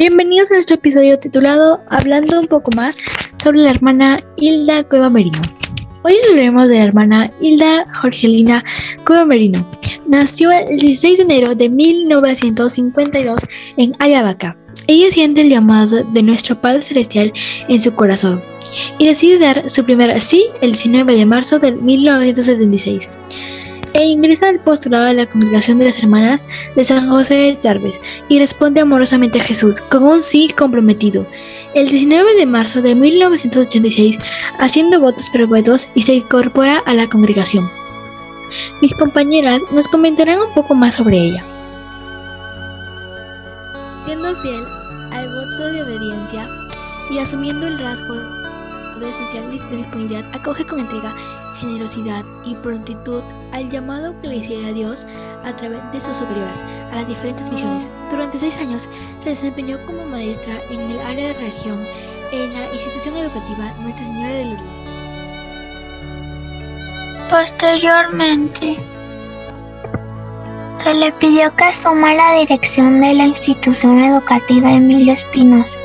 Bienvenidos a nuestro episodio titulado Hablando un poco más sobre la hermana Hilda Cueva Merino. Hoy hablaremos de la hermana Hilda Jorgelina Cueva Merino. Nació el 16 de enero de 1952 en Ayabaca. Ella siente el llamado de nuestro Padre Celestial en su corazón y decide dar su primer sí el 19 de marzo de 1976 e ingresa al postulado de la Congregación de las Hermanas de San José de Tarbes y responde amorosamente a Jesús con un sí comprometido. El 19 de marzo de 1986, haciendo votos perpetuos y se incorpora a la congregación. Mis compañeras nos comentarán un poco más sobre ella. Siendo fiel al voto de obediencia y asumiendo el rasgo de esencial disponibilidad, acoge con entrega generosidad y prontitud al llamado que le hiciera Dios a través de sus superiores a las diferentes misiones. Durante seis años se desempeñó como maestra en el área de religión en la institución educativa Nuestra Señora de Lourdes. Posteriormente, se le pidió que asuma la dirección de la institución educativa Emilio Espinosa,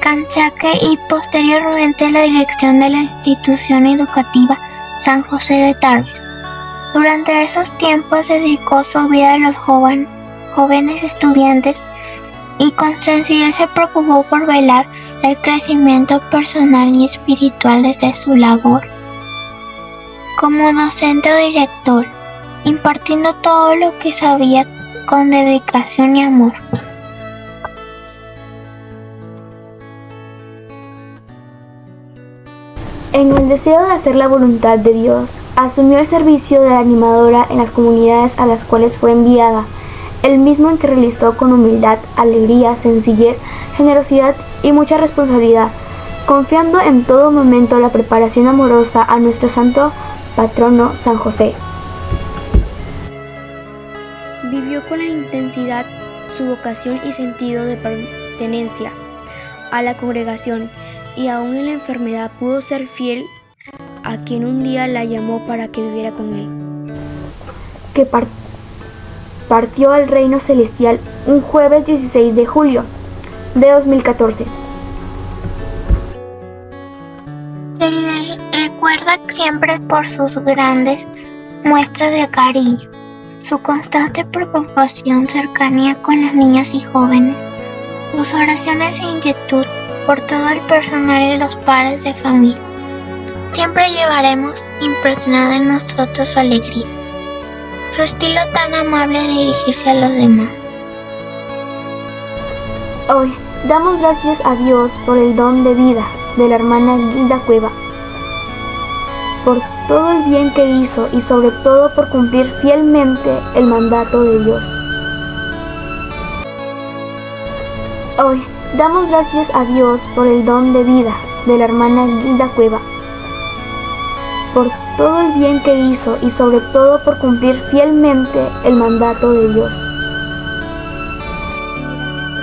Canchaque y posteriormente la dirección de la institución educativa San José de Tarbes. Durante esos tiempos dedicó su vida a los jóvenes estudiantes y con sencillez se preocupó por velar el crecimiento personal y espiritual desde su labor como docente o director, impartiendo todo lo que sabía con dedicación y amor. En el deseo de hacer la voluntad de Dios, asumió el servicio de animadora en las comunidades a las cuales fue enviada, el mismo en que realizó con humildad, alegría, sencillez, generosidad y mucha responsabilidad, confiando en todo momento la preparación amorosa a nuestro santo patrono San José. Vivió con la intensidad su vocación y sentido de pertenencia a la congregación y aún en la enfermedad pudo ser fiel a quien un día la llamó para que viviera con él. Que partió al reino celestial un jueves 16 de julio de 2014. Se le recuerda siempre por sus grandes muestras de cariño, su constante preocupación, cercanía con las niñas y jóvenes, sus oraciones e inquietud por todo el personal y los padres de familia. Siempre llevaremos impregnada en nosotros su alegría, su estilo tan amable de dirigirse a los demás. Hoy damos gracias a Dios por el don de vida de la hermana Gilda Cueva, por todo el bien que hizo y sobre todo por cumplir fielmente el mandato de Dios. Hoy Damos gracias a Dios por el don de vida de la hermana Gilda Cueva, por todo el bien que hizo y sobre todo por cumplir fielmente el mandato de Dios.